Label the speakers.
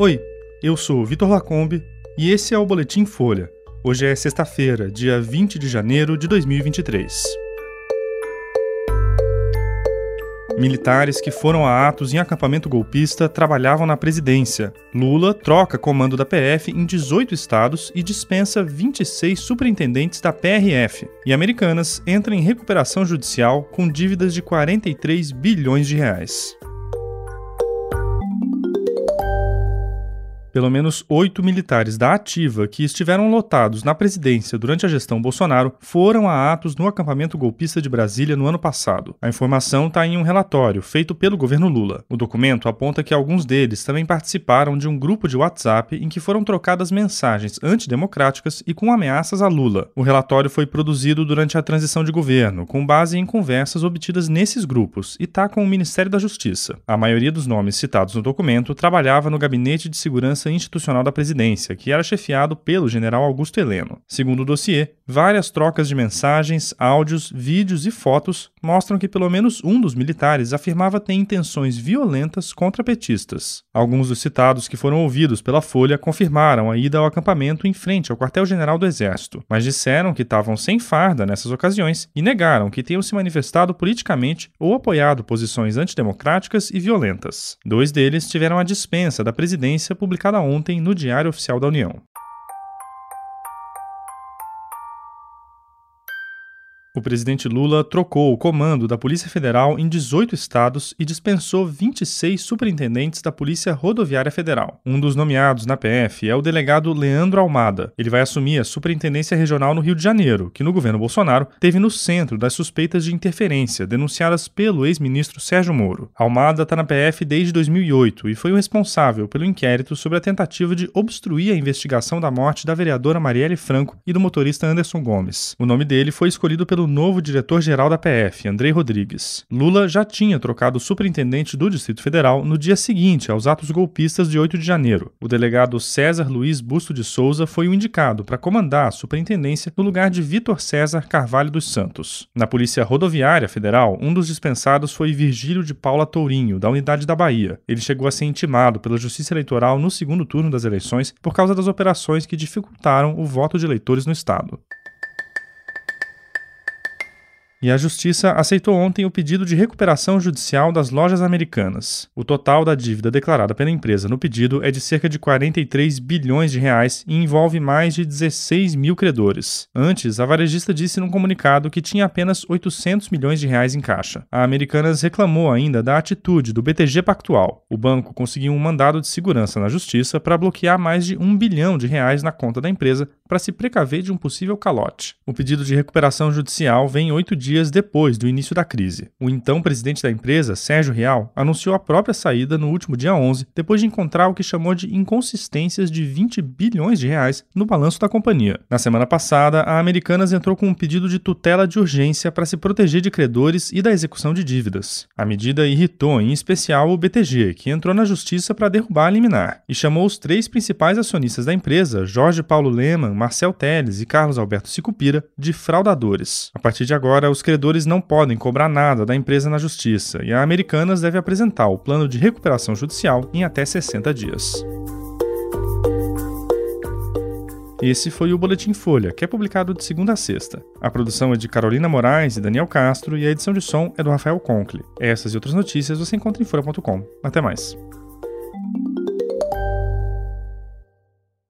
Speaker 1: Oi, eu sou Vitor Lacombe e esse é o Boletim Folha. Hoje é sexta-feira, dia 20 de janeiro de 2023. Militares que foram a atos em acampamento golpista trabalhavam na presidência. Lula troca comando da PF em 18 estados e dispensa 26 superintendentes da PRF. E Americanas entra em recuperação judicial com dívidas de 43 bilhões de reais. Pelo menos oito militares da Ativa que estiveram lotados na presidência durante a gestão Bolsonaro foram a atos no acampamento golpista de Brasília no ano passado. A informação está em um relatório feito pelo governo Lula. O documento aponta que alguns deles também participaram de um grupo de WhatsApp em que foram trocadas mensagens antidemocráticas e com ameaças a Lula. O relatório foi produzido durante a transição de governo, com base em conversas obtidas nesses grupos, e está com o Ministério da Justiça. A maioria dos nomes citados no documento trabalhava no Gabinete de Segurança Segurança Institucional da Presidência, que era chefiado pelo general Augusto Heleno. Segundo o dossiê, várias trocas de mensagens, áudios, vídeos e fotos mostram que pelo menos um dos militares afirmava ter intenções violentas contra petistas. Alguns dos citados que foram ouvidos pela Folha confirmaram a ida ao acampamento em frente ao quartel-general do Exército, mas disseram que estavam sem farda nessas ocasiões e negaram que tenham se manifestado politicamente ou apoiado posições antidemocráticas e violentas. Dois deles tiveram a dispensa da presidência publicada publicada ontem no Diário Oficial da União. O presidente Lula trocou o comando da Polícia Federal em 18 estados e dispensou 26 superintendentes da Polícia Rodoviária Federal. Um dos nomeados na PF é o delegado Leandro Almada. Ele vai assumir a Superintendência Regional no Rio de Janeiro, que no governo Bolsonaro teve no centro das suspeitas de interferência denunciadas pelo ex-ministro Sérgio Moro. Almada está na PF desde 2008 e foi o responsável pelo inquérito sobre a tentativa de obstruir a investigação da morte da vereadora Marielle Franco e do motorista Anderson Gomes. O nome dele foi escolhido pelo novo diretor-geral da PF, Andrei Rodrigues. Lula já tinha trocado o superintendente do Distrito Federal no dia seguinte aos atos golpistas de 8 de janeiro. O delegado César Luiz Busto de Souza foi o indicado para comandar a superintendência no lugar de Vitor César Carvalho dos Santos. Na Polícia Rodoviária Federal, um dos dispensados foi Virgílio de Paula Tourinho, da Unidade da Bahia. Ele chegou a ser intimado pela Justiça Eleitoral no segundo turno das eleições por causa das operações que dificultaram o voto de eleitores no estado. E a Justiça aceitou ontem o pedido de recuperação judicial das lojas americanas. O total da dívida declarada pela empresa no pedido é de cerca de 43 bilhões de reais e envolve mais de 16 mil credores. Antes, a varejista disse num comunicado que tinha apenas 800 milhões de reais em caixa. A Americanas reclamou ainda da atitude do BTG Pactual. O banco conseguiu um mandado de segurança na Justiça para bloquear mais de um bilhão de reais na conta da empresa para se precaver de um possível calote. O pedido de recuperação judicial vem oito dias depois do início da crise. O então presidente da empresa, Sérgio Real, anunciou a própria saída no último dia 11, depois de encontrar o que chamou de inconsistências de 20 bilhões de reais no balanço da companhia. Na semana passada, a Americanas entrou com um pedido de tutela de urgência para se proteger de credores e da execução de dívidas. A medida irritou em especial o BTG, que entrou na justiça para derrubar a liminar, e chamou os três principais acionistas da empresa, Jorge Paulo Leman, Marcel Teles e Carlos Alberto Sicupira, de fraudadores. A partir de agora, os credores não podem cobrar nada da empresa na justiça e a Americanas deve apresentar o plano de recuperação judicial em até 60 dias. Esse foi o Boletim Folha, que é publicado de segunda a sexta. A produção é de Carolina Moraes e Daniel Castro e a edição de som é do Rafael Conkle. Essas e outras notícias você encontra em folha.com. Até mais.